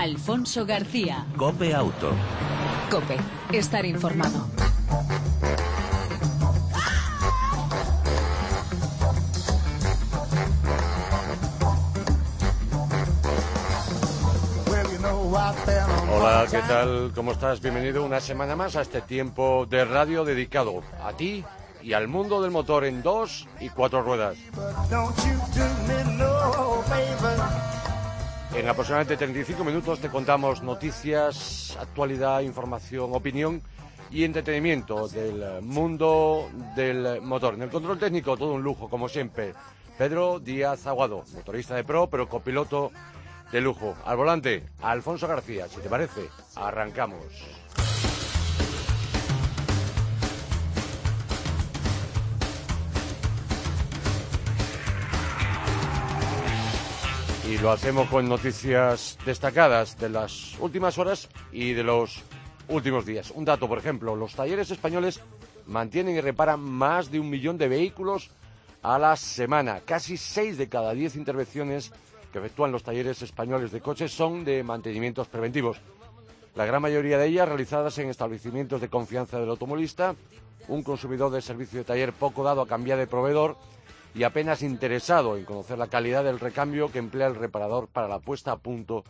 Alfonso García. Cope Auto. Cope, estar informado. Hola, ¿qué tal? ¿Cómo estás? Bienvenido una semana más a este tiempo de radio dedicado a ti y al mundo del motor en dos y cuatro ruedas. En aproximadamente 35 minutos te contamos noticias, actualidad, información, opinión y entretenimiento del mundo del motor. En el control técnico, todo un lujo, como siempre. Pedro Díaz Aguado, motorista de pro, pero copiloto de lujo. Al volante, Alfonso García. Si te parece, arrancamos. Lo hacemos con noticias destacadas de las últimas horas y de los últimos días. Un dato, por ejemplo, los talleres españoles mantienen y reparan más de un millón de vehículos a la semana. Casi seis de cada diez intervenciones que efectúan los talleres españoles de coches son de mantenimientos preventivos. La gran mayoría de ellas realizadas en establecimientos de confianza del automovilista, un consumidor de servicio de taller poco dado a cambiar de proveedor y apenas interesado en conocer la calidad del recambio que emplea el reparador para la puesta a punto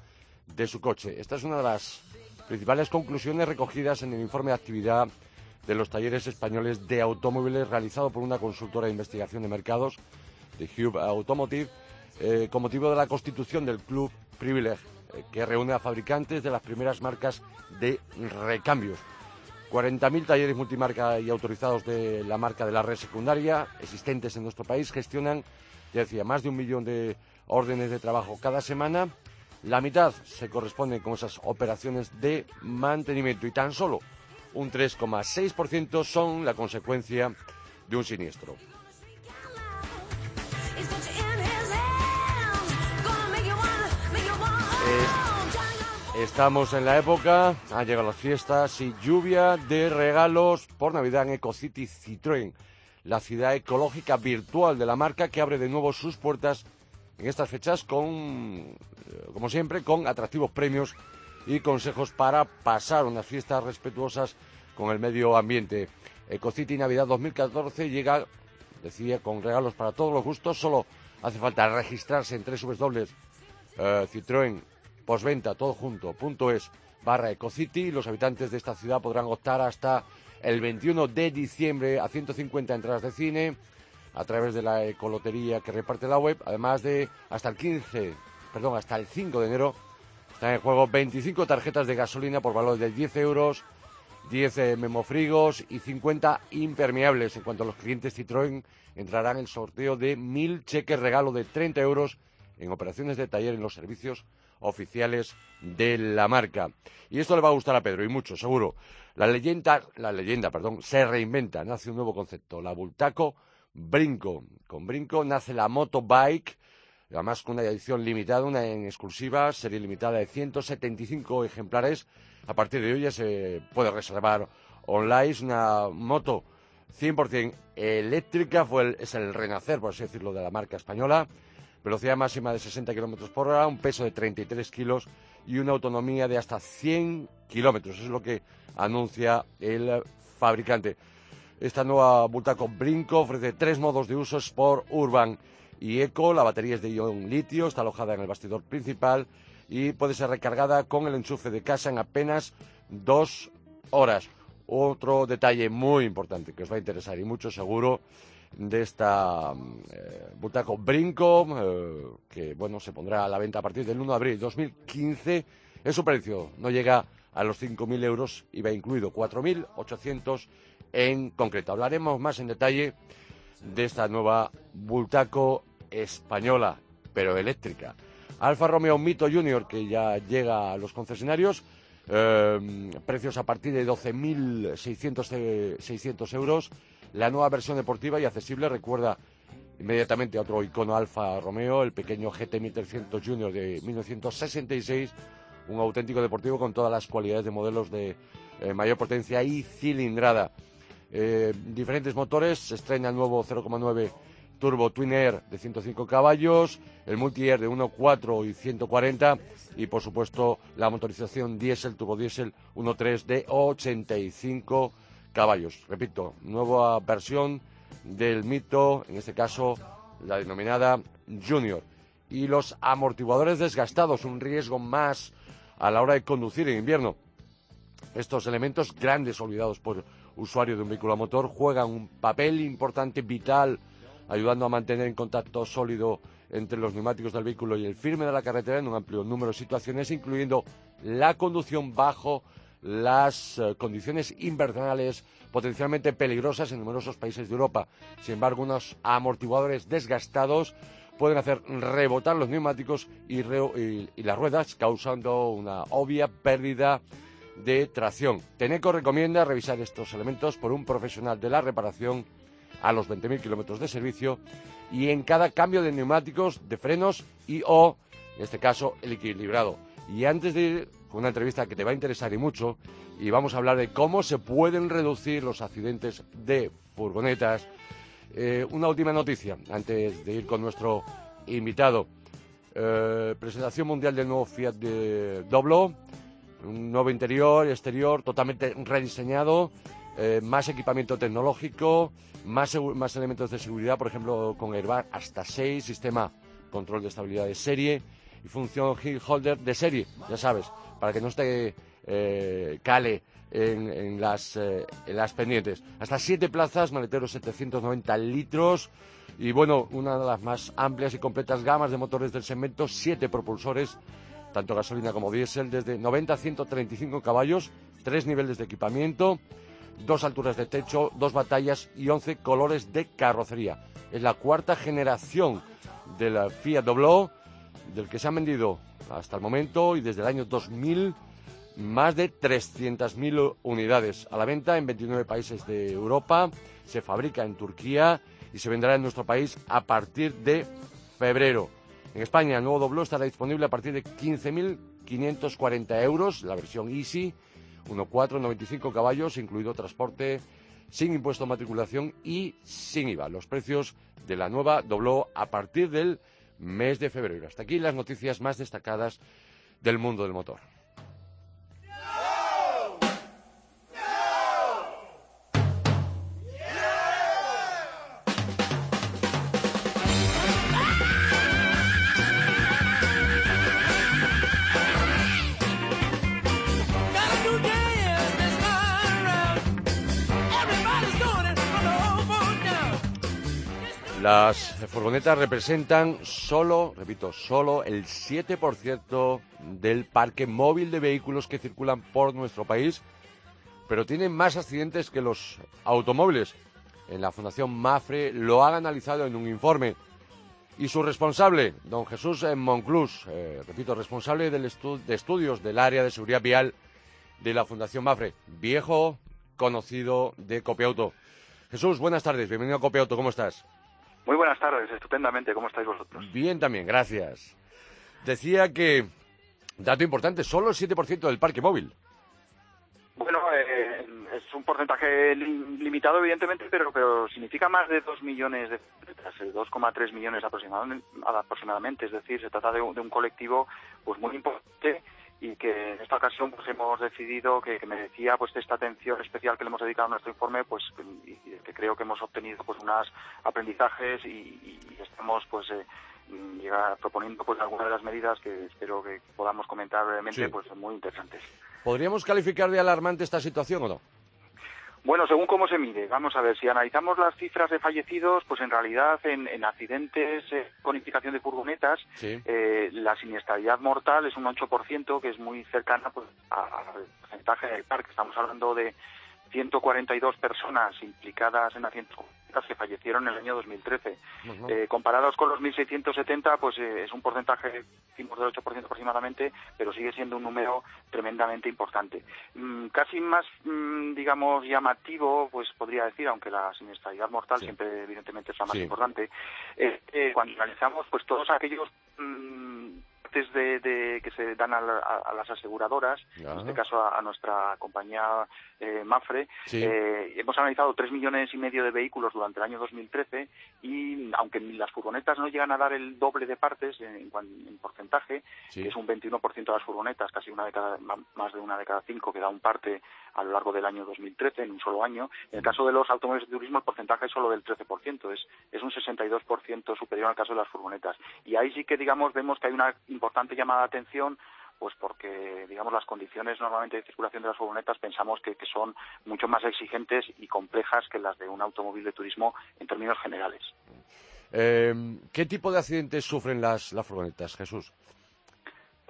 de su coche. Esta es una de las principales conclusiones recogidas en el informe de actividad de los talleres españoles de automóviles realizado por una consultora de investigación de mercados, de Hube Automotive, eh, con motivo de la constitución del Club Privilege, eh, que reúne a fabricantes de las primeras marcas de recambios. 40.000 talleres multimarca y autorizados de la marca de la red secundaria existentes en nuestro país gestionan, ya decía, más de un millón de órdenes de trabajo cada semana. La mitad se corresponde con esas operaciones de mantenimiento y tan solo un 3,6% son la consecuencia de un siniestro. Estamos en la época, han llegado las fiestas y lluvia de regalos por Navidad en EcoCity Citroën, la ciudad ecológica virtual de la marca que abre de nuevo sus puertas en estas fechas con, eh, como siempre, con atractivos premios y consejos para pasar unas fiestas respetuosas con el medio ambiente. EcoCity Navidad 2014 llega, decía, con regalos para todos los gustos, solo hace falta registrarse en www eh, Citroën posventa, todo junto, punto es, barra Ecocity. Los habitantes de esta ciudad podrán optar hasta el 21 de diciembre a 150 entradas de cine a través de la ecolotería que reparte la web, además de hasta el 15, perdón, hasta el 5 de enero están en juego 25 tarjetas de gasolina por valor de 10 euros, 10 eh, memofrigos y 50 impermeables. En cuanto a los clientes Citroën, entrarán en sorteo de 1.000 cheques regalo de 30 euros en operaciones de taller en los servicios oficiales de la marca. Y esto le va a gustar a Pedro, y mucho, seguro. La leyenda, la leyenda, perdón, se reinventa, nace un nuevo concepto, la Bultaco Brinco. Con Brinco nace la motobike, además con una edición limitada, una en exclusiva, serie limitada de 175 ejemplares. A partir de hoy ya se puede reservar online, es una moto 100% eléctrica, fue es el renacer, por así decirlo, de la marca española velocidad máxima de 60 kilómetros por hora, un peso de 33 kilos y una autonomía de hasta 100 kilómetros. Es lo que anuncia el fabricante. Esta nueva Bultaco Brinco ofrece tres modos de uso Sport, Urban y Eco. La batería es de ion litio, está alojada en el bastidor principal y puede ser recargada con el enchufe de casa en apenas dos horas. Otro detalle muy importante que os va a interesar y mucho seguro de esta eh, Butaco Brinco, eh, que bueno, se pondrá a la venta a partir del 1 de abril de 2015. En su precio no llega a los 5.000 euros y va incluido 4.800 en concreto. Hablaremos más en detalle de esta nueva Bultaco española, pero eléctrica. Alfa Romeo Mito Junior, que ya llega a los concesionarios, eh, precios a partir de 12.600 euros la nueva versión deportiva y accesible recuerda inmediatamente a otro icono Alfa Romeo, el pequeño GT 1300 Junior de 1966, un auténtico deportivo con todas las cualidades de modelos de eh, mayor potencia y cilindrada. Eh, diferentes motores, se estrena el nuevo 0,9 Turbo Twin Air de 105 caballos, el Multi Air de 1.4 y 140 y por supuesto la motorización diésel, turbo diésel 1.3 de 85 caballos. Repito, nueva versión del mito, en este caso la denominada Junior. Y los amortiguadores desgastados, un riesgo más a la hora de conducir en invierno. Estos elementos grandes olvidados por usuarios de un vehículo a motor juegan un papel importante, vital, ayudando a mantener en contacto sólido entre los neumáticos del vehículo y el firme de la carretera en un amplio número de situaciones, incluyendo la conducción bajo las eh, condiciones invernales potencialmente peligrosas en numerosos países de Europa. Sin embargo, unos amortiguadores desgastados pueden hacer rebotar los neumáticos y, las ruedas, causando una obvia pérdida de tracción. Teneco recomienda revisar estos elementos por un profesional de la reparación a los 20.000 kilómetros de servicio y en cada cambio de neumáticos, de frenos y o, en este caso, el equilibrado. Y antes de una entrevista que te va a interesar y mucho, y vamos a hablar de cómo se pueden reducir los accidentes de furgonetas. Eh, una última noticia, antes de ir con nuestro invitado. Eh, presentación mundial del nuevo Fiat de Doblo, un nuevo interior y exterior totalmente rediseñado, eh, más equipamiento tecnológico, más, más elementos de seguridad, por ejemplo, con airbag hasta 6, sistema control de estabilidad de serie y función holder de serie, ya sabes, para que no esté eh, cale en, las, eh, en las pendientes. Hasta siete plazas, maleteros 790 litros y bueno, una de las más amplias y completas gamas de motores del segmento, siete propulsores, tanto gasolina como diésel, desde 90 a 135 caballos, tres niveles de equipamiento, dos alturas de techo, dos batallas y 11 colores de carrocería. Es la cuarta generación de la Fiat Doblo, del que se han vendido hasta el momento y desde el año 2000 más de 300.000 unidades a la venta en 29 países de Europa, se fabrica en Turquía y se vendrá en nuestro país a partir de febrero. En España el nuevo Doblo estará disponible a partir de 15.540 euros, la versión Easy, 1.4, 95 caballos, incluido transporte sin impuesto de matriculación y sin IVA. Los precios de la nueva Doblo a partir del mes de febrero. Hasta aquí las noticias más destacadas del mundo del motor. Furgonetas representan solo, repito, solo el 7% del parque móvil de vehículos que circulan por nuestro país, pero tienen más accidentes que los automóviles. En la Fundación Mafre lo han analizado en un informe. Y su responsable, don Jesús Monclús, eh, repito, responsable del de estudios del área de seguridad vial de la Fundación Mafre, viejo conocido de Copiauto. Jesús, buenas tardes, bienvenido a Copiauto, ¿cómo estás? Muy buenas tardes, estupendamente. ¿Cómo estáis vosotros? Bien también, gracias. Decía que, dato importante, solo el 7% del parque móvil. Bueno, eh, es un porcentaje limitado, evidentemente, pero, pero significa más de 2 millones de 2,3 eh, millones aproximadamente. Es decir, se trata de un, de un colectivo pues muy importante y que en esta ocasión pues hemos decidido que, merecía pues esta atención especial que le hemos dedicado a nuestro informe pues y, que creo que hemos obtenido pues unos aprendizajes y, estamos pues eh, proponiendo pues algunas de las medidas que espero que podamos comentar brevemente pues muy interesantes. Podríamos calificar de alarmante esta situación o no bueno, según cómo se mide. Vamos a ver, si analizamos las cifras de fallecidos, pues en realidad en, accidentes eh, con implicación de furgonetas, eh, la siniestralidad mortal es un 8%, que es muy cercana pues, al porcentaje del parque. Estamos hablando de 142 personas implicadas en accidentes que fallecieron en el año 2013. Eh, comparados con los 1.670, pues eh, es un porcentaje, del 8% aproximadamente, pero sigue siendo un número tremendamente importante. Mm, casi más, mm, digamos, llamativo, pues podría decir, aunque la siniestralidad mortal siempre, evidentemente, es la más importante, eh, cuando analizamos pues todos aquellos mm, de, que, se dan a, las aseguradoras, en este caso a, nuestra compañía eh, Mafre, eh, hemos analizado tres millones y medio de vehículos durante el año 2013 y aunque las furgonetas no llegan a dar el doble de partes en, porcentaje, que es un 21% de las furgonetas, casi una de cada, más de una de cada cinco que da un parte a lo largo del año 2013 en un solo año. En el caso de los automóviles de turismo el porcentaje es solo del 13%, es, es un 62% superior al caso de las furgonetas. Y ahí sí que, digamos, vemos que hay una importante llamada de atención pues porque digamos las condiciones normalmente de circulación de las furgonetas pensamos que, son mucho más exigentes y complejas que las de un automóvil de turismo en términos generales. Eh, ¿Qué tipo de accidentes sufren las, las furgonetas, Jesús?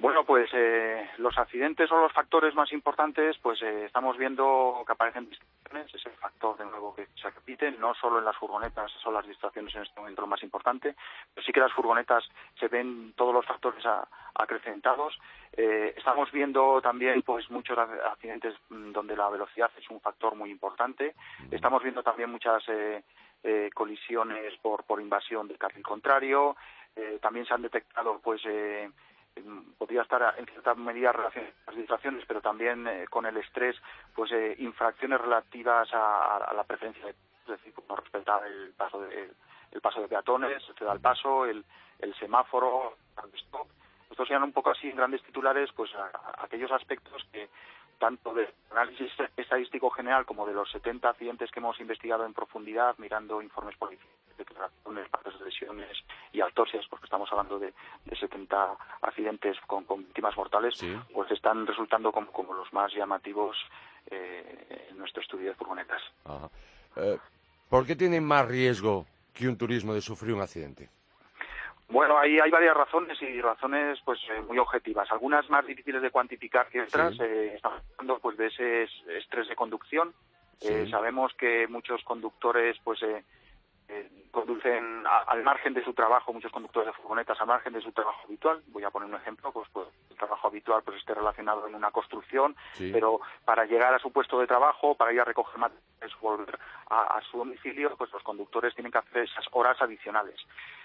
Bueno, pues eh, los accidentes o los factores más importantes, pues eh, estamos viendo que aparecen distracciones, es el factor de nuevo que se repite, no solo en las furgonetas son las distracciones en este momento lo más importante, pero sí que las furgonetas se ven todos los factores acrecentados. Eh, estamos viendo también pues muchos accidentes mm, donde la velocidad es un factor muy importante. Estamos viendo también muchas colisiones por, por invasión del carril contrario. también se han detectado pues podría estar en cierta medida relacionadas con las distracciones, pero también eh, con el estrés, pues eh, infracciones relativas a, la preferencia, es decir, no respetar el paso de, el paso de peatones, el paso, el, semáforo, el stop. Estos sean un poco así en grandes titulares, pues aquellos aspectos que tanto del análisis estadístico general como de los 70 accidentes que hemos investigado en profundidad, mirando informes policiales, declaraciones, partes de lesiones y autopsias, porque estamos hablando de, 70 accidentes con, víctimas mortales, pues están resultando como, los más llamativos eh, en nuestro estudio de furgonetas. Eh, ¿Por qué tienen más riesgo que un turismo de sufrir un accidente? Bueno, ahí hay varias razones y razones pues eh, muy objetivas. Algunas más difíciles de cuantificar que otras. Eh, estamos hablando pues de ese estrés de conducción. Eh, sabemos que muchos conductores pues conducen al margen de su trabajo, muchos conductores de furgonetas al margen de su trabajo habitual. Voy a poner un ejemplo, pues, pues el trabajo habitual pues esté relacionado en una construcción, pero para llegar a su puesto de trabajo, para ir a recoger materiales, volver a, su domicilio, pues los conductores tienen que hacer esas horas adicionales.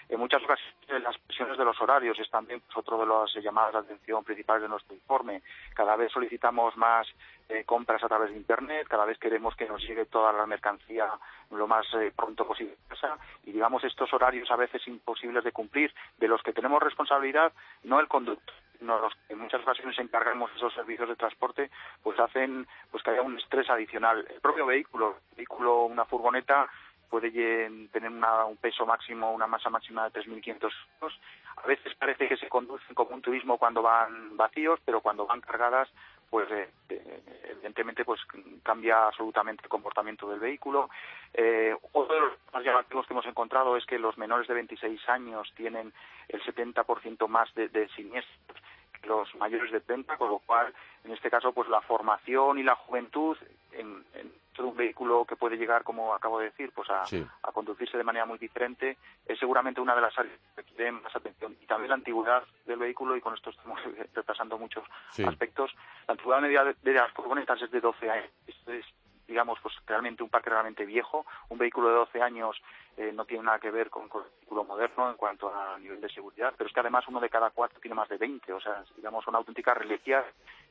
En muchas ocasiones las presiones de los horarios es también pues, otro de las llamadas de atención principales de nuestro informe. Cada vez solicitamos más eh, compras a través de Internet, cada vez queremos que nos llegue toda la mercancía lo más eh, pronto posible y digamos estos horarios a veces imposibles de cumplir, de los que tenemos responsabilidad, no el conductor no, los que en muchas ocasiones encargamos esos servicios de transporte, pues hacen pues que haya un estrés adicional. El propio vehículo, vehículo, una furgoneta, puede tener un peso máximo, una masa máxima de 3.500 kilos. A veces parece que se conducen como un turismo cuando van vacíos, pero cuando van cargadas, pues eh, eh, evidentemente pues cambia absolutamente el comportamiento del vehículo. Eh, otro de los más llamativos que hemos encontrado es que los menores de 26 años tienen el 70% más de, de siniestros que los mayores de 30, con lo cual, en este caso, pues la formación y la juventud en, en todo un vehículo que puede llegar, como acabo de decir, pues a, conducirse de manera muy diferente, es seguramente una de las áreas que requieren más atención. Y también la antigüedad del vehículo, y con esto estamos repasando muchos aspectos, la antigüedad media de, las furgonetas es de 12 años. es, realmente un parque realmente viejo. Un vehículo de 12 años eh, no tiene nada que ver con, un vehículo moderno en cuanto a nivel de seguridad, pero es que además uno de cada cuatro tiene más de 20, o sea, digamos, una auténtica reliquias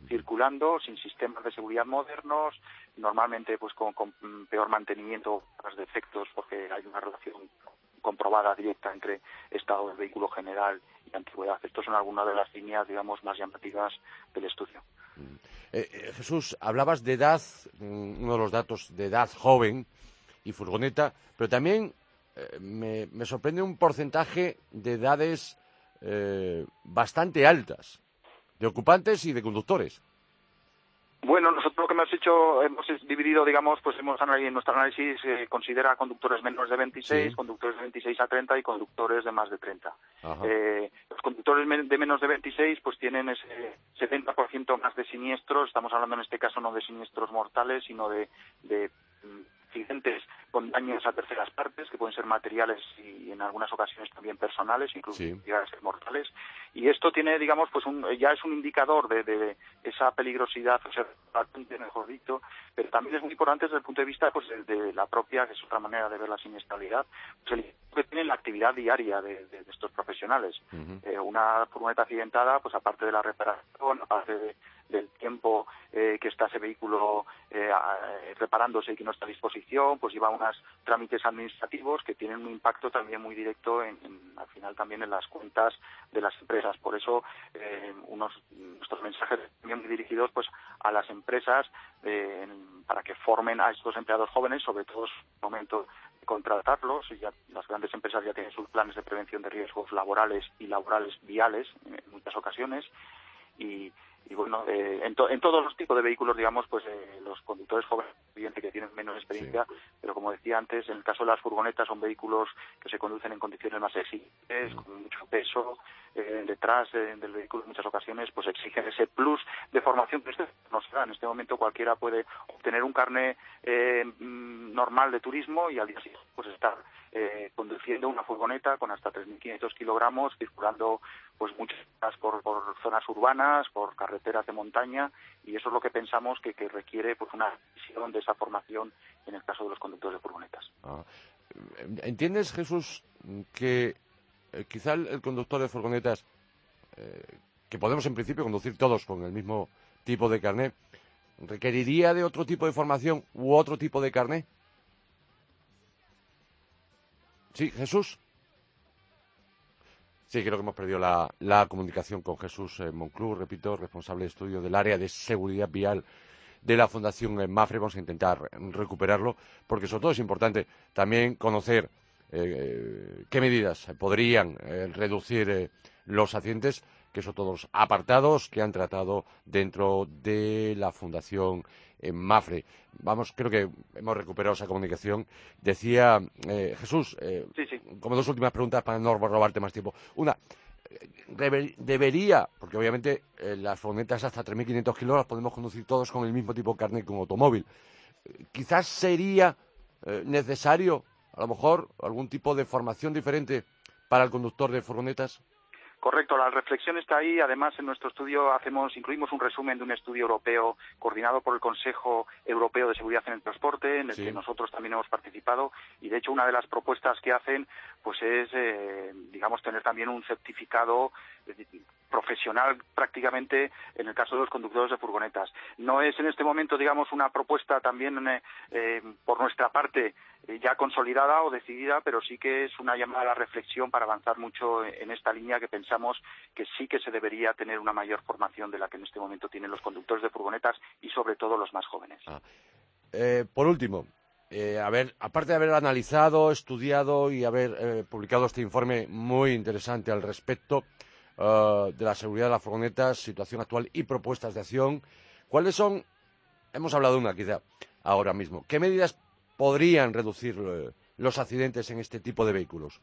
circulando sin sistemas de seguridad modernos, normalmente pues con, peor mantenimiento, más defectos, porque hay una relación comprobada directa entre estado del vehículo general y antigüedad. Estas son algunas de las líneas, digamos, más llamativas del estudio. Eh, eh, Jesús, hablabas de edad, mm, uno de los datos de edad joven y furgoneta, pero también eh, me, sorprende un porcentaje de edades bastante altas, de ocupantes y de conductores. Bueno, nosotros lo que hemos hecho, hemos dividido, digamos, pues hemos en nuestro análisis eh, considera conductores menores de 26, conductores de 26 a 30 y conductores de más de 30. Eh, los conductores de menos de 26 pues tienen ese 70% más de siniestros, estamos hablando en este caso no de siniestros mortales, sino de, de mm, accidentes con daños a terceras partes, que pueden ser materiales y en algunas ocasiones también personales, incluso llegar a ser mortales. Y esto tiene, digamos, pues un, ya es un indicador de, esa peligrosidad, o sea, mejor dicho, pero también es muy importante desde el punto de vista pues, de, la propia, que es otra manera de ver la siniestralidad, pues el que tiene la actividad diaria de, estos profesionales. Eh, una furgoneta accidentada, pues aparte de la reparación, aparte de del tiempo eh, que está ese vehículo eh, reparándose y que no está a disposición, pues lleva unos trámites administrativos que tienen un impacto también muy directo en, al final también en las cuentas de las empresas. Por eso eh, unos nuestros mensajes también muy dirigidos pues a las empresas para que formen a estos empleados jóvenes, sobre todo en el momento de contratarlos. Ya, las grandes empresas ya tienen sus planes de prevención de riesgos laborales y laborales viales en muchas ocasiones y y bueno, eh, en, en, todos los tipos de vehículos, digamos, pues eh, los conductores jóvenes, evidente que tienen menos experiencia, pero como decía antes, en el caso de las furgonetas son vehículos que se conducen en condiciones más exigentes, con mucho peso eh, detrás del vehículo en muchas ocasiones, pues exigen ese plus de formación que usted no se da. En este momento cualquiera puede obtener un carnet mm, normal de turismo y al día siguiente pues estar eh, conduciendo una furgoneta con hasta 3.500 kilogramos, circulando pues muchas por, por zonas urbanas, por carreteras de montaña, y eso es lo que pensamos que, requiere pues una visión de esa formación en el caso de los conductores de furgonetas. Ah. ¿Entiendes, Jesús, que eh, quizá el, conductor de furgonetas, eh, que podemos en principio conducir todos con el mismo tipo de carnet, requeriría de otro tipo de formación u otro tipo de carnet? Sí, Jesús. Sí, creo que hemos perdido la, comunicación con Jesús eh, Monclú, repito, responsable de estudio del área de seguridad vial de la Fundación eh, Mafre. Vamos a intentar recuperarlo, porque sobre todo es importante también conocer eh, qué medidas podrían reducir los accidentes, que son todos apartados que han tratado dentro de la Fundación en Mafre. Vamos, creo que hemos recuperado esa comunicación. Decía eh, Jesús, eh, como dos últimas preguntas para no robarte más tiempo. Una, debería, porque obviamente eh, las furgonetas hasta 3.500 kilos las podemos conducir todos con el mismo tipo de carnet que un automóvil. quizás sería necesario, a lo mejor, algún tipo de formación diferente para el conductor de furgonetas. Correcto, la reflexión está ahí. Además, en nuestro estudio hacemos, incluimos un resumen de un estudio europeo coordinado por el Consejo Europeo de Seguridad en el Transporte, en el que nosotros también hemos participado. Y de hecho, una de las propuestas que hacen, pues es, eh, digamos, tener también un certificado profesional prácticamente en el caso de los conductores de furgonetas. No es en este momento, digamos, una propuesta también eh, eh, por nuestra parte eh, ya consolidada o decidida, pero sí que es una llamada a la reflexión para avanzar mucho en esta línea que pensamos que sí que se debería tener una mayor formación de la que en este momento tienen los conductores de furgonetas y sobre todo los más jóvenes. Ah. por último, a ver, aparte de haber analizado, estudiado y haber publicado este informe muy interesante al respecto, eh, de la seguridad de las furgonetas, situación actual y propuestas de acción. ¿Cuáles son? Hemos hablado de una quizá ahora mismo. ¿Qué medidas podrían reducir eh, los accidentes en este tipo de vehículos?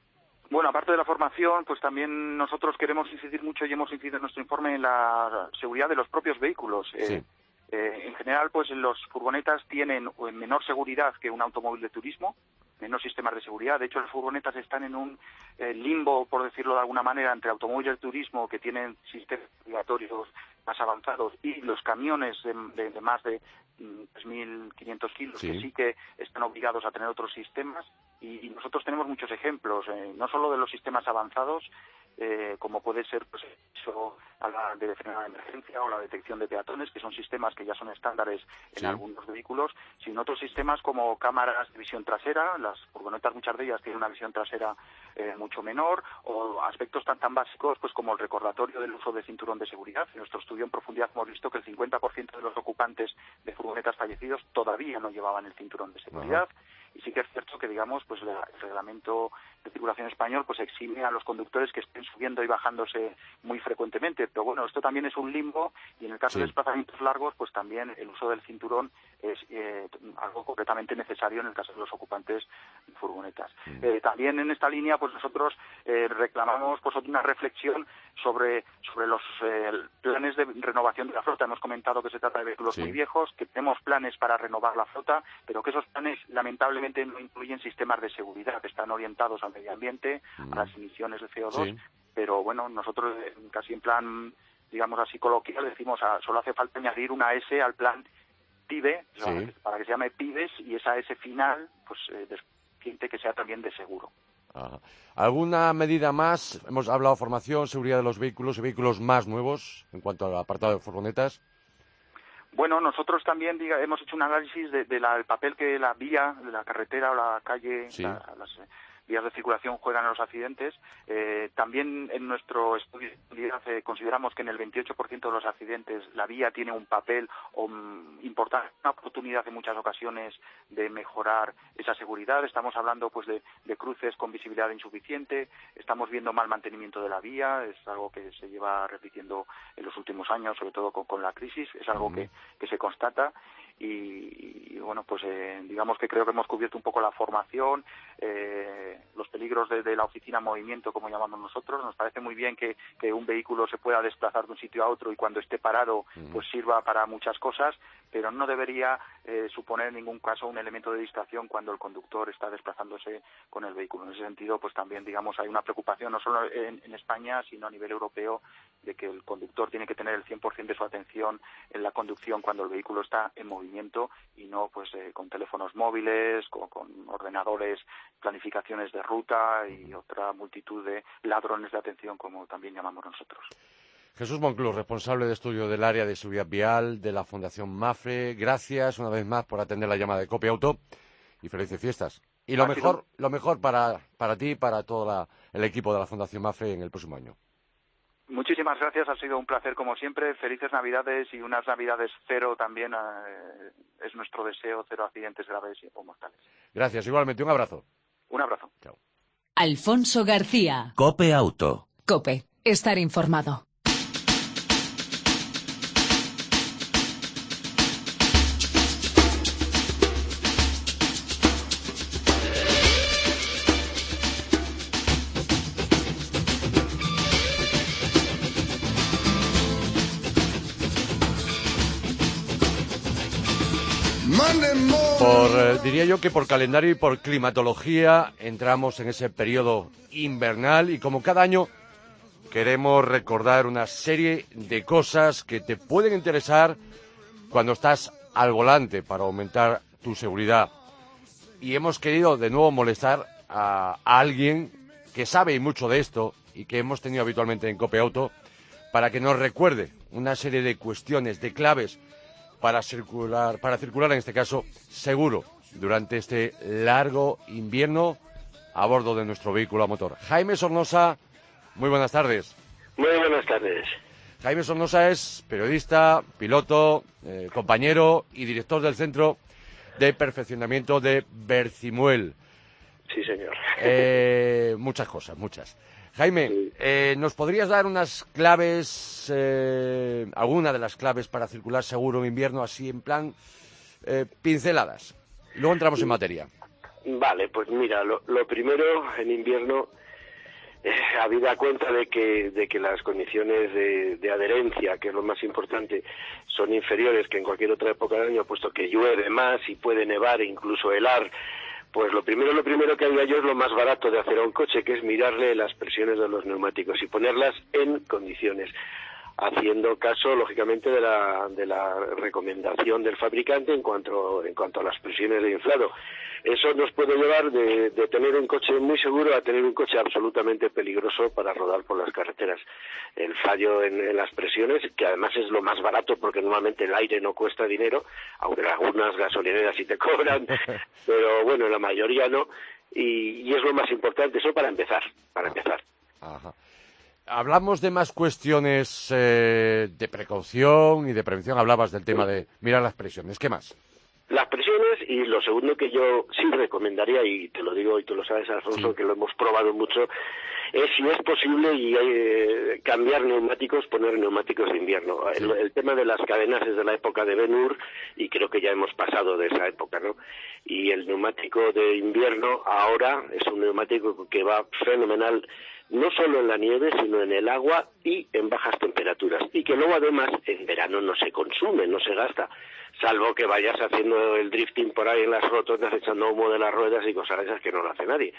Bueno, aparte de la formación, pues también nosotros queremos incidir mucho y hemos incidido en nuestro informe en la seguridad de los propios vehículos. Eh, en general, pues los furgonetas tienen menor seguridad que un automóvil de turismo, menos sistemas de seguridad. De hecho, las furgonetas están en un eh, limbo, por decirlo de alguna manera, entre automóviles de turismo que tienen sistemas obligatorios más avanzados y los camiones de, más de 3.500 mm, kilos que sí que están obligados a tener otros sistemas. Y, nosotros tenemos muchos ejemplos, eh, no solo de los sistemas avanzados, eh, como puede ser pues, eso a la de de emergencia o la detección de peatones, que son sistemas que ya son estándares en algunos vehículos, sino otros sistemas como cámaras de visión trasera, las furgonetas muchas de ellas tienen una visión trasera eh, mucho menor, o aspectos tan tan básicos pues como el recordatorio del uso de cinturón de seguridad. En nuestro estudio en profundidad hemos visto que el 50% de los ocupantes de furgonetas fallecidos todavía no llevaban el cinturón de seguridad. Y sí que es cierto que digamos pues el reglamento de circulación español pues exime a los conductores que estén subiendo y bajándose muy frecuentemente Pero bueno, esto también es un limbo y en el caso de desplazamientos largos, pues también el uso del cinturón es eh, algo completamente necesario en el caso de los ocupantes de furgonetas. Mm. Eh, también en esta línea, pues nosotros eh, reclamamos pues una reflexión sobre, sobre los planes de renovación de la flota. Hemos comentado que se trata de vehículos muy viejos, que tenemos planes para renovar la flota, pero que esos planes lamentablemente no incluyen sistemas de seguridad, están orientados al medio ambiente, a mm. las emisiones de CO2, pero bueno, nosotros casi en plan digamos así coloquial, decimos, ah, solo hace falta añadir una S al plan PIBE, para que se llame PIBES, y esa S final, pues eh, que sea también de seguro. ¿Alguna medida más? Hemos hablado de formación, seguridad de los vehículos y vehículos más nuevos en cuanto al apartado de furgonetas. Bueno, nosotros también hemos hecho un análisis del de, papel que la vía, la carretera o la calle, las, vías de circulación juegan en los accidentes. Eh, también en nuestro estudio eh, consideramos que en el 28% de los accidentes la vía tiene un papel importante, una oportunidad en muchas ocasiones de mejorar esa seguridad. Estamos hablando pues de, cruces con visibilidad insuficiente, estamos viendo mal mantenimiento de la vía, es algo que se lleva repitiendo en los últimos años, sobre todo con, la crisis, es algo que, que se constata y, bueno, pues eh, digamos que creo que hemos cubierto un poco la formación, eh, los peligros de, la oficina movimiento, como llamamos nosotros. Nos parece muy bien que, un vehículo se pueda desplazar de un sitio a otro y cuando esté parado, pues sirva para muchas cosas, pero no debería eh, suponer en ningún caso un elemento de distracción cuando el conductor está desplazándose con el vehículo. En ese sentido, pues también, digamos, hay una preocupación no solo en, España, sino a nivel europeo, de que el conductor tiene que tener el 100% de su atención en la conducción cuando el vehículo está en movimiento y no pues eh, con teléfonos móviles, con, ordenadores, planificaciones de ruta y otra multitud de ladrones de atención como también llamamos nosotros. Jesús Monclús, responsable de estudio del área de seguridad vial de la Fundación MAFRE. Gracias una vez más por atender la llamada de Copia Auto y felices fiestas. Y lo mejor, lo mejor para, para ti y para todo el equipo de la Fundación MAFRE en el próximo año. Muchísimas gracias, ha sido un placer como siempre. Felices Navidades y unas Navidades cero también eh, es nuestro deseo, cero accidentes graves o mortales. Gracias, igualmente, un abrazo. Un abrazo. Chao. Alfonso García. Cope Auto. Cope, estar informado. Por, eh, diría yo que por calendario y por climatología entramos en ese periodo invernal y como cada año queremos recordar una serie de cosas que te pueden interesar cuando estás al volante para aumentar tu seguridad. Y hemos querido de nuevo molestar a, a alguien que sabe mucho de esto y que hemos tenido habitualmente en Cope Auto para que nos recuerde una serie de cuestiones, de claves para circular, para circular en este caso seguro durante este largo invierno a bordo de nuestro vehículo a motor. Jaime Sornosa, muy buenas tardes. Muy buenas tardes. Jaime Sornosa es periodista, piloto, eh, compañero y director del Centro de Perfeccionamiento de Bercimuel. Sí, señor. Eh, muchas cosas, muchas. Jaime, eh, ¿nos podrías dar unas claves, eh, alguna de las claves para circular seguro en invierno, así en plan eh, pinceladas? Luego entramos en materia. Vale, pues mira, lo, primero en invierno, habida cuenta de que, de que las condiciones de, de, adherencia, que es lo más importante, son inferiores que en cualquier otra época del año, puesto que llueve más y puede nevar e incluso helar pues lo primero, lo primero que haría yo es lo más barato de hacer a un coche, que es mirarle las presiones de los neumáticos y ponerlas en condiciones haciendo caso lógicamente de la, de la recomendación del fabricante en cuanto, en cuanto a las presiones de inflado. Eso nos puede llevar de, tener un coche muy seguro a tener un coche absolutamente peligroso para rodar por las carreteras. El fallo en, las presiones, que además es lo más barato porque normalmente el aire no cuesta dinero, aunque algunas gasolineras sí te cobran, pero bueno, la mayoría no. Y, y es lo más importante, eso para empezar, para empezar. Ajá. Hablamos de más cuestiones eh, de precaución y de prevención. Hablabas del tema de mirar las presiones. ¿Qué más? Las presiones y lo segundo que yo sí recomendaría, y te lo digo y tú lo sabes, Alfonso, que lo hemos probado mucho, es si es posible y, eh, cambiar neumáticos, poner neumáticos de invierno. El, tema de las cadenas es de la época de Ben y creo que ya hemos pasado de esa época, ¿no? Y el neumático de invierno ahora es un neumático que va fenomenal no solo en la nieve, sino en el agua y en bajas temperaturas. Y que luego además en verano no se consume, no se gasta, salvo que vayas haciendo el drifting por ahí en las rotondas, echando humo de las ruedas y cosas esas que no lo hace nadie.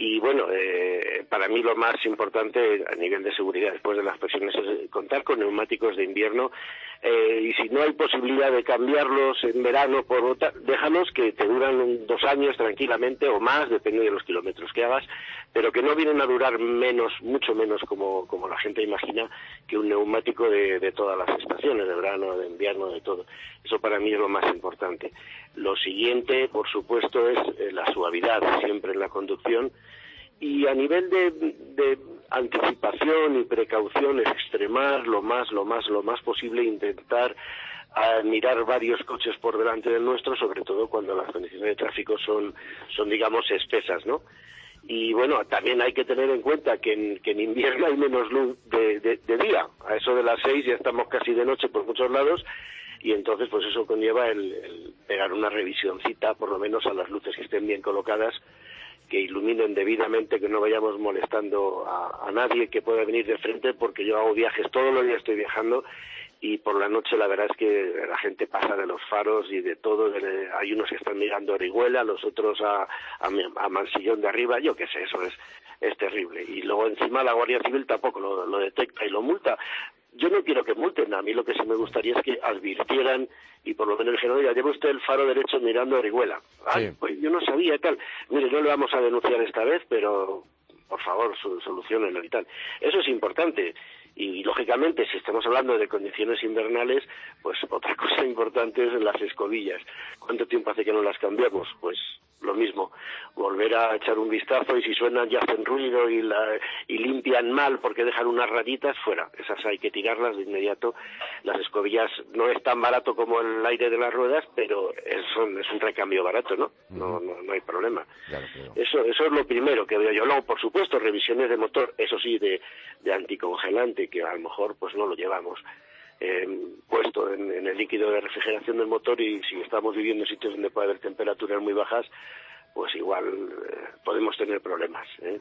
Y bueno, eh, para mí lo más importante a nivel de seguridad después de las presiones es contar con neumáticos de invierno eh, y si no hay posibilidad de cambiarlos en verano por otra, déjalos que te duran dos años tranquilamente o más, depende de los kilómetros que hagas, pero que no vienen a durar menos, mucho menos como, como la gente imagina que un neumático de, de todas las estaciones, de verano, de invierno, de todo. Eso para mí es lo más importante. Lo siguiente, por supuesto, es eh, la suavidad siempre en la conducción y a nivel de, anticipación y precaución extremar lo más lo más lo más posible intentar ah, mirar varios coches por delante del nuestro sobre todo cuando las condiciones de tráfico son son digamos espesas no y bueno también hay que tener en cuenta que en, que en invierno hay menos luz de, día. A eso de las seis ya estamos casi de noche por muchos lados y entonces pues eso conlleva el, el pegar una revisioncita por lo menos a las luces que estén bien colocadas que iluminen debidamente, que no vayamos molestando a, nadie que pueda venir de frente, porque yo hago viajes, todos los días estoy viajando y por la noche la verdad es que la gente pasa de los faros y de todo, hay unos que están mirando a Orihuela, los otros a, a, Mansillón de arriba, yo qué sé, eso es, es terrible. Y luego encima la Guardia Civil tampoco lo detecta y lo multa, yo no quiero que multen, a mí lo que sí me gustaría es que advirtieran y por lo menos dijeron, oiga, lleva usted el faro derecho mirando a Orihuela. pues yo no sabía tal. Mire, no le vamos a denunciar esta vez, pero por favor, solucionenlo y tal. Eso es importante. Y, lógicamente, si estamos hablando de condiciones invernales, pues otra cosa importante es las escobillas. ¿Cuánto tiempo hace que no las cambiamos? Pues lo mismo, volver a echar un vistazo y si suenan y hacen ruido y, y limpian mal porque dejan unas rayitas, fuera. Esas hay que tirarlas de inmediato. Las escobillas no es tan barato como el aire de las ruedas, pero es, es un recambio barato, ¿no? No, no, hay problema. Eso, eso es lo primero que veo yo. Luego, por supuesto, revisiones de motor, eso sí, de, de anticongelante, que a lo mejor pues no lo llevamos. Eh, puesto en, el líquido de refrigeración del motor y si estamos viviendo en sitios donde puede haber temperaturas muy bajas, pues igual eh, podemos tener problemas. ¿eh?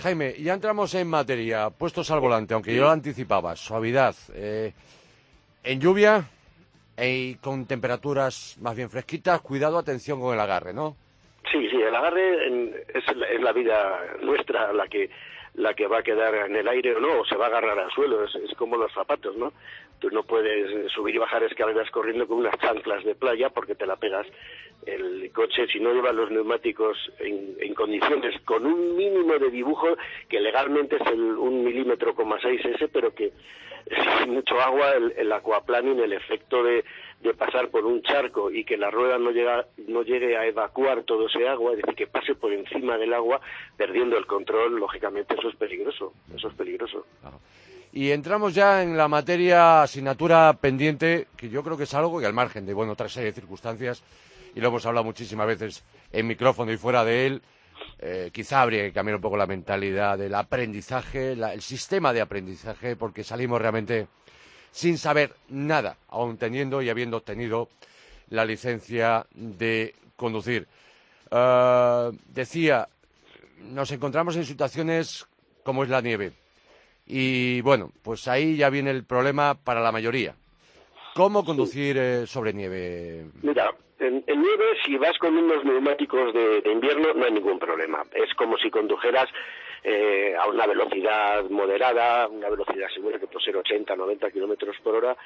Jaime, ya entramos en materia, puestos al volante, aunque yo lo anticipaba, suavidad. en lluvia y con temperaturas más bien fresquitas, cuidado, atención con el agarre, ¿no? Sí, sí, el agarre es, es la vida nuestra la que la que va a quedar en el aire o no, o se va a agarrar al suelo, es, como los zapatos, ¿no? Tú no puedes subir y bajar escaleras corriendo con unas chanclas de playa porque te la pegas. El coche, si no lleva los neumáticos en, condiciones, con un mínimo de dibujo, que legalmente es el, un milímetro coma seis ese, pero que sin mucho agua, el, el aquaplaning, el efecto de, de pasar por un charco y que la rueda no, llega, no llegue a evacuar todo ese agua, es decir, que pase por encima del agua perdiendo el control, lógicamente eso es peligroso, eso es peligroso. Y entramos ya en la materia asignatura pendiente, que yo creo que es algo que al margen de, bueno, otra serie de circunstancias, y lo hemos hablado muchísimas veces en micrófono y fuera de él, eh, quizá habría que cambiar un poco la mentalidad del aprendizaje, el sistema de aprendizaje, porque salimos realmente sin saber nada, aun teniendo y habiendo obtenido la licencia de conducir. Eh, decía, nos encontramos en situaciones como es la nieve. Y bueno, pues ahí ya viene el problema para la mayoría. ¿Cómo conducir eh, sobre nieve? Mira, en, nieve, si vas con unos neumáticos de, invierno, no hay ningún problema. Es como si condujeras eh, a una velocidad moderada, una velocidad segura que puede ser 80, 90 kilómetros por hora,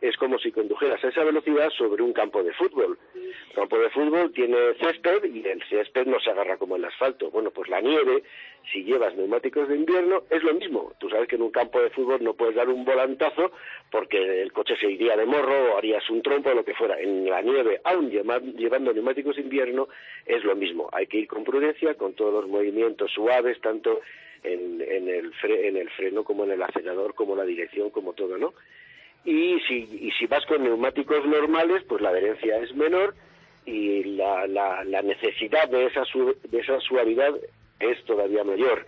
es como si condujeras a esa velocidad sobre un campo de fútbol. El campo de fútbol tiene césped y el césped no se agarra como el asfalto. Bueno, pues la nieve, si llevas neumáticos de invierno, es lo mismo. Tú sabes que en un campo de fútbol no puedes dar un volantazo porque el coche se iría de morro o harías un trompo o lo que fuera. En la nieve, aún llevando neumáticos de invierno, es lo mismo. Hay que ir con prudencia, con todos los movimientos suaves, tanto en, el, en el freno como en el acelerador, como la dirección, como todo, ¿no? Y si, y si vas con neumáticos normales, pues la adherencia es menor y la, la, necesidad de esa, de esa suavidad es todavía mayor.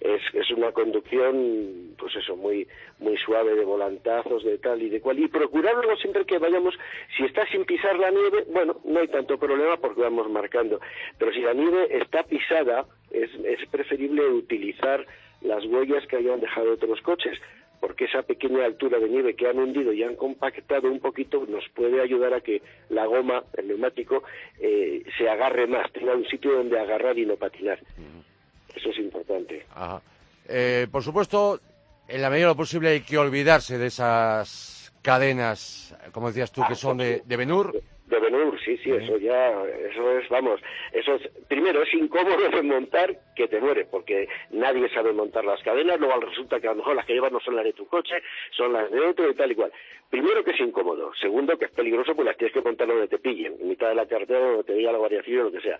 Es, es una conducción, pues eso, muy, muy suave de volantazos, de tal y de cual. Y procurarlo siempre que vayamos, si está sin pisar la nieve, bueno, no hay tanto problema porque vamos marcando. Pero si la nieve está pisada, es, es preferible utilizar las huellas que hayan dejado otros coches porque esa pequeña altura de nieve que han hundido y han compactado un poquito nos puede ayudar a que la goma, el neumático, eh, se agarre más, tenga un sitio donde agarrar y no patinar. Eso es importante. Eh, por supuesto, en la medida de lo posible hay que olvidarse de esas cadenas, como decías tú, que ah, son de, de Benur. de Benur, sí, sí, eso ya, eso es, vamos, eso es, primero es incómodo de montar que te muere, porque nadie sabe montar las cadenas, luego resulta que a lo mejor las que llevas no son las de tu coche, son las de otro y tal y cual. Primero que es incómodo, segundo que es peligroso, pues las tienes que montar donde te pillen, en mitad de la carretera, donde te diga la Guardia Civil o lo que sea.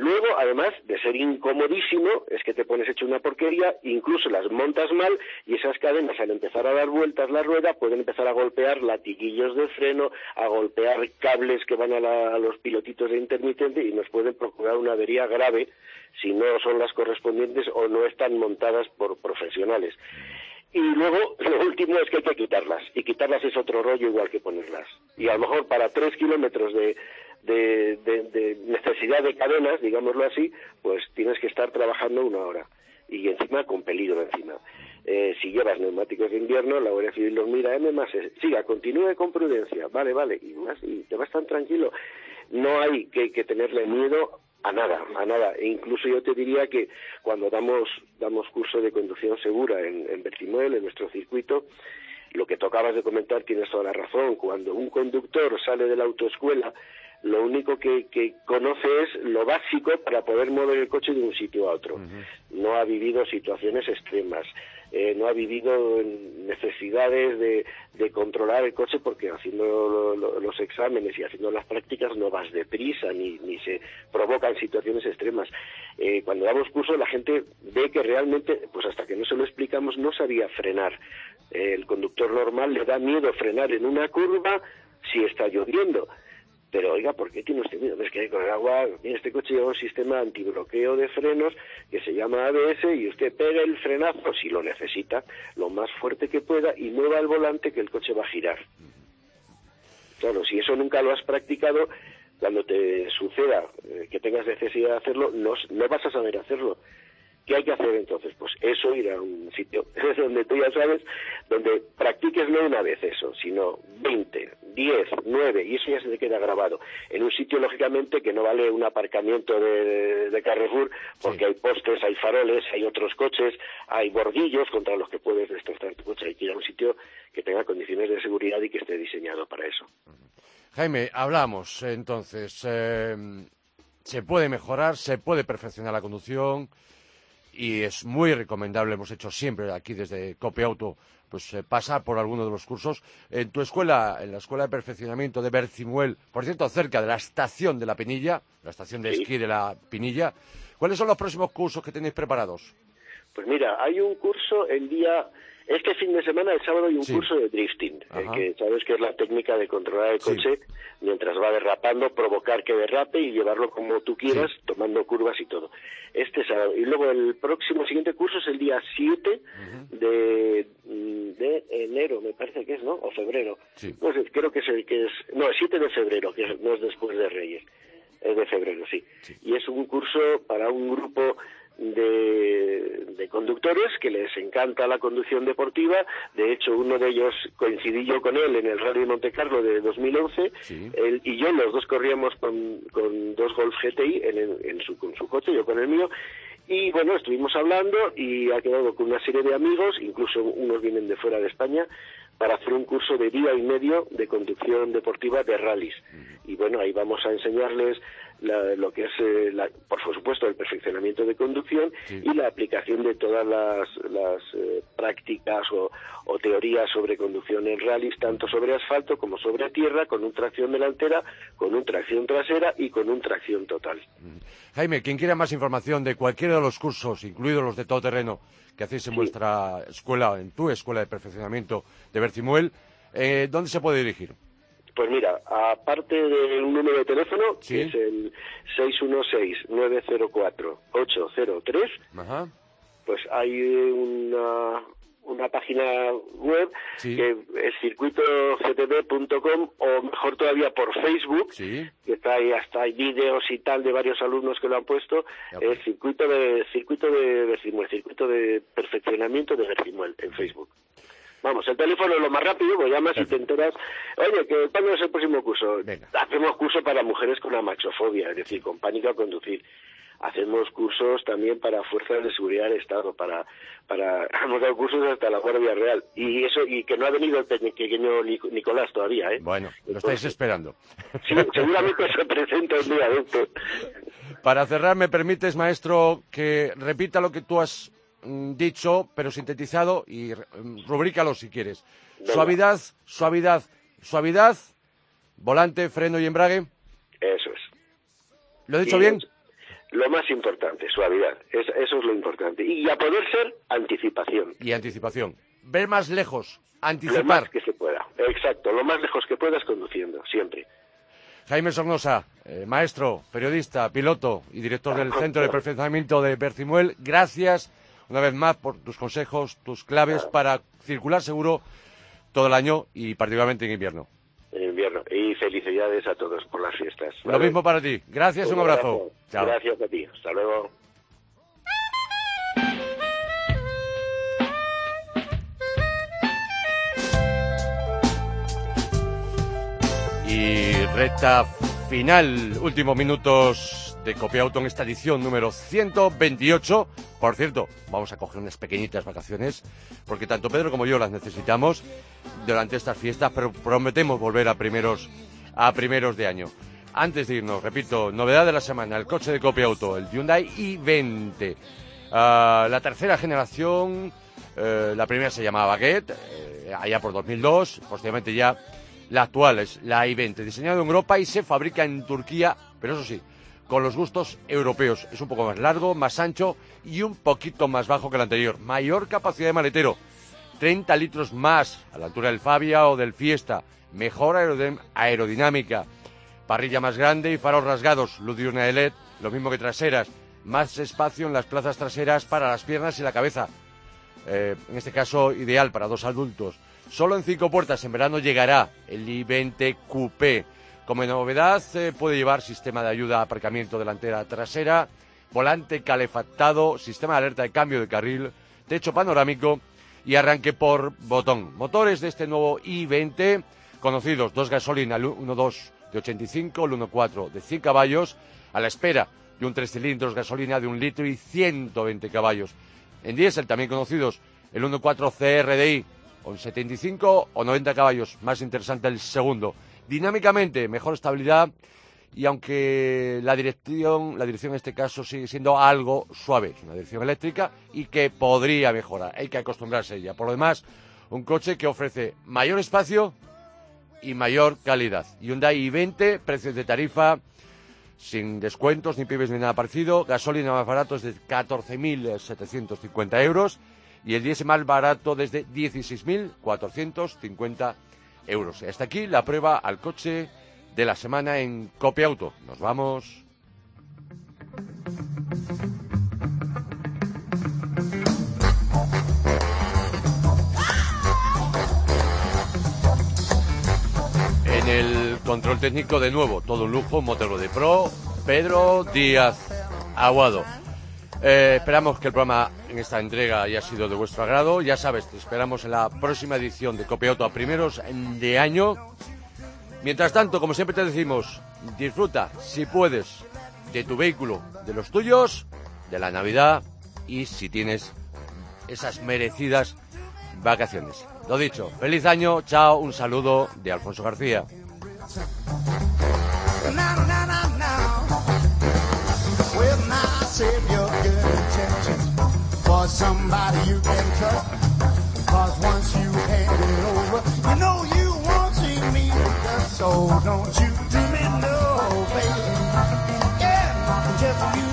Luego, además de ser incomodísimo, es que te pones hecho una porquería, incluso las montas mal y esas cadenas al empezar a dar vueltas la rueda pueden empezar a golpear latiguillos de freno, a golpear cables que van a, los pilotitos de intermitente y nos pueden procurar una avería grave si no son las correspondientes o no están montadas por profesionales. Y luego, lo último es que hay que quitarlas. Y quitarlas es otro rollo igual que ponerlas. Y a lo mejor para tres kilómetros de, de, necesidad de cadenas, digámoslo así, pues tienes que estar trabajando una hora y encima con peligro encima. Eh, si llevas neumáticos de invierno, la Guardia Civil los mira, M más, siga, continúe con prudencia, vale, vale, y más, y te vas tan tranquilo. No hay que, que tenerle miedo a nada, a nada. E incluso yo te diría que cuando damos, damos curso de conducción segura en, en Bertimuel, en nuestro circuito, lo que tocabas de comentar tienes toda la razón. Cuando un conductor sale de la autoescuela lo único que, conoce es lo básico para poder mover el coche de un sitio a otro. No ha vivido situaciones extremas, eh, no ha vivido necesidades de, controlar el coche porque haciendo los exámenes y haciendo las prácticas no vas deprisa ni, ni se provocan situaciones extremas. Eh, cuando damos curso la gente ve que realmente, pues hasta que no se lo explicamos, no sabía frenar. el conductor normal le da miedo frenar en una curva si está lloviendo pero oiga, ¿por qué tiene usted miedo? Es que con el agua, este coche lleva un sistema antibloqueo de frenos que se llama ABS y usted pega el frenazo, si lo necesita, lo más fuerte que pueda y mueva el volante que el coche va a girar. Claro, si eso nunca lo has practicado, cuando te suceda eh, que tengas necesidad de hacerlo, no, no vas a saber hacerlo. ¿Qué hay que hacer entonces? Pues eso, ir a un sitio donde tú ya sabes, donde practiques no una vez eso, sino 20, 10, 9, y eso ya se te queda grabado. En un sitio, lógicamente, que no vale un aparcamiento de, de Carrefour, porque hay postes, hay faroles, hay otros coches, hay bordillos contra los que puedes destrozar tu coche. Hay que ir a un sitio que tenga condiciones de seguridad y que esté diseñado para eso. Jaime, hablamos entonces. Eh, se puede mejorar, se puede perfeccionar la conducción y es muy recomendable, hemos hecho siempre aquí desde Copiauto, pues eh, pasar por alguno de los cursos. En tu escuela, en la Escuela de Perfeccionamiento de Bercimuel, por cierto, cerca de la estación de la Pinilla, la estación de esquí de la Pinilla, ¿cuáles son los próximos cursos que tenéis preparados? Pues mira, hay un curso el día este fin de semana, el sábado, hay un curso de drifting, eh, que sabes que es la técnica de controlar el coche mientras va derrapando, provocar que derrape y llevarlo como tú quieras, tomando curvas y todo. Este sábado. Y luego el próximo siguiente curso es el día 7 de, de enero, me parece que es, ¿no? O febrero. No sé, creo que es, que es no, el 7 de febrero, que no es después de Reyes. Es de febrero, sí. Y es un curso para un grupo de, conductores que les encanta la conducción deportiva. De hecho, uno de ellos coincidí yo con él en el Rally de Monte Carlo de 2011. Él y yo, los dos corríamos con, con dos Golf GTI en, su, con su coche, yo con el mío. Y bueno, estuvimos hablando y ha quedado con una serie de amigos, incluso unos vienen de fuera de España, para hacer un curso de día y medio de conducción deportiva de rallies. Y bueno, ahí vamos a enseñarles lo que es, eh, por supuesto, el perfeccionamiento de conducción y la aplicación de todas las, eh, prácticas o, teorías sobre conducción en rallies, tanto sobre asfalto como sobre tierra, con un tracción delantera, con un tracción trasera y con un tracción total. Jaime, quien quiera más información de cualquiera de los cursos, incluidos los de todo terreno, que hacéis en vuestra escuela, en tu escuela de perfeccionamiento de Bercimuel, eh, ¿dónde se puede dirigir? Pues mira, aparte de un número de teléfono, que es el 616-904-803, pues hay una, una página web que es circuitoctb.com o mejor todavía por Facebook, que está ahí, hasta hay vídeos y tal de varios alumnos que lo han puesto, el circuito de circuito de Bercimuel, circuito de perfeccionamiento de Bercimuel en Facebook. Vamos, el teléfono es lo más rápido, pues llamas y te enteras. Oye, que ¿cuándo es el próximo curso? Hacemos curso para mujeres con amachofobia, es decir, con pánico a conducir. Hacemos cursos también para fuerzas de seguridad del Estado, para, para, hemos dado cursos hasta la Guardia Real. Y eso, y que no ha venido el pequeño Nicolás todavía, ¿eh? Bueno, lo estáis esperando. Sí, seguramente se presenta el día de esto. Para cerrar, ¿me permites, maestro, que repita lo que tú has dicho, pero sintetizado, y mm, rubrícalo si quieres. Suavidad, suavidad, suavidad, volante, freno y embrague. Eso es. ¿Lo he dicho bien? Lo más importante, suavidad. eso es lo importante. Y a poder ser, anticipación. Y anticipación. Ver más lejos, anticipar. Lo más que se pueda. Exacto, lo más lejos que puedas conduciendo, siempre. Jaime Sornosa, eh, maestro, periodista, piloto y director del Centro de Perfeccionamiento de Bercimuel, gracias una vez más por tus consejos, tus claves para circular seguro todo el año y particularmente en invierno. En invierno. Y felicidades a todos por las fiestas. Lo mismo para ti. Gracias, un, un abrazo. Chao. Gracias a ti. Hasta luego. Y recta final, últimos minutos de Copia Auto en esta edición número 128. Por cierto, vamos a coger unas pequeñitas vacaciones, porque tanto Pedro como yo las necesitamos durante estas fiestas, pero prometemos volver a primeros, a primeros de año. Antes de irnos, repito, novedad de la semana, el coche de Copia Auto, el Hyundai i20. Ah, la tercera generación, eh, la primera se llamaba Baguette, eh, allá por 2002, posteriormente ya la actual es la i20, diseñado en Europa y se fabrica en Turquía, pero eso sí, con los gustos europeos. Es un poco más largo, más ancho y un poquito más bajo que el anterior. Mayor capacidad de maletero, 30 litros más a la altura del Fabia o del Fiesta. Mejor aerodinámica, parrilla más grande y faros rasgados, luz diurna de LED, lo mismo que traseras. Más espacio en las plazas traseras para las piernas y la cabeza. Eh, en este caso, ideal para dos adultos. Solo en cinco puertas en verano llegará el i20 Coupé como novedad, eh, puede llevar sistema de ayuda a aparcamiento delantera trasera, volante calefactado, sistema de alerta de cambio de carril, techo panorámico y arranque por botón. Motores de este nuevo i20, conocidos, dos gasolina, el 1.2 de 85, el 1.4 de 100 caballos, a la espera de un tres cilindros gasolina de un litro y 120 caballos. En diésel, también conocidos, el 1.4 CRDI, con 75 o 90 caballos, más interesante el segundo dinámicamente mejor estabilidad y aunque la dirección, la dirección en este caso sigue siendo algo suave, una dirección eléctrica y que podría mejorar, hay que acostumbrarse a ella. Por lo demás, un coche que ofrece mayor espacio y mayor calidad. Hyundai i20, precios de tarifa sin descuentos, ni pibes ni nada parecido, gasolina más barato es de 14.750 euros y el diésel más barato desde 16.450 euros. Hasta aquí la prueba al coche de la semana en Copia Auto. Nos vamos. En el control técnico de nuevo, todo un lujo, Motero de Pro, Pedro Díaz Aguado. Eh, esperamos que el programa en esta entrega haya sido de vuestro agrado. Ya sabes, te esperamos en la próxima edición de Copiauto a primeros de año. Mientras tanto, como siempre te decimos, disfruta, si puedes, de tu vehículo, de los tuyos, de la Navidad y si tienes esas merecidas vacaciones. Lo dicho, feliz año, chao, un saludo de Alfonso García. for somebody you can trust. Cause once you hand it over, you know you won't see me. So don't you do me no favor. Yeah, just you.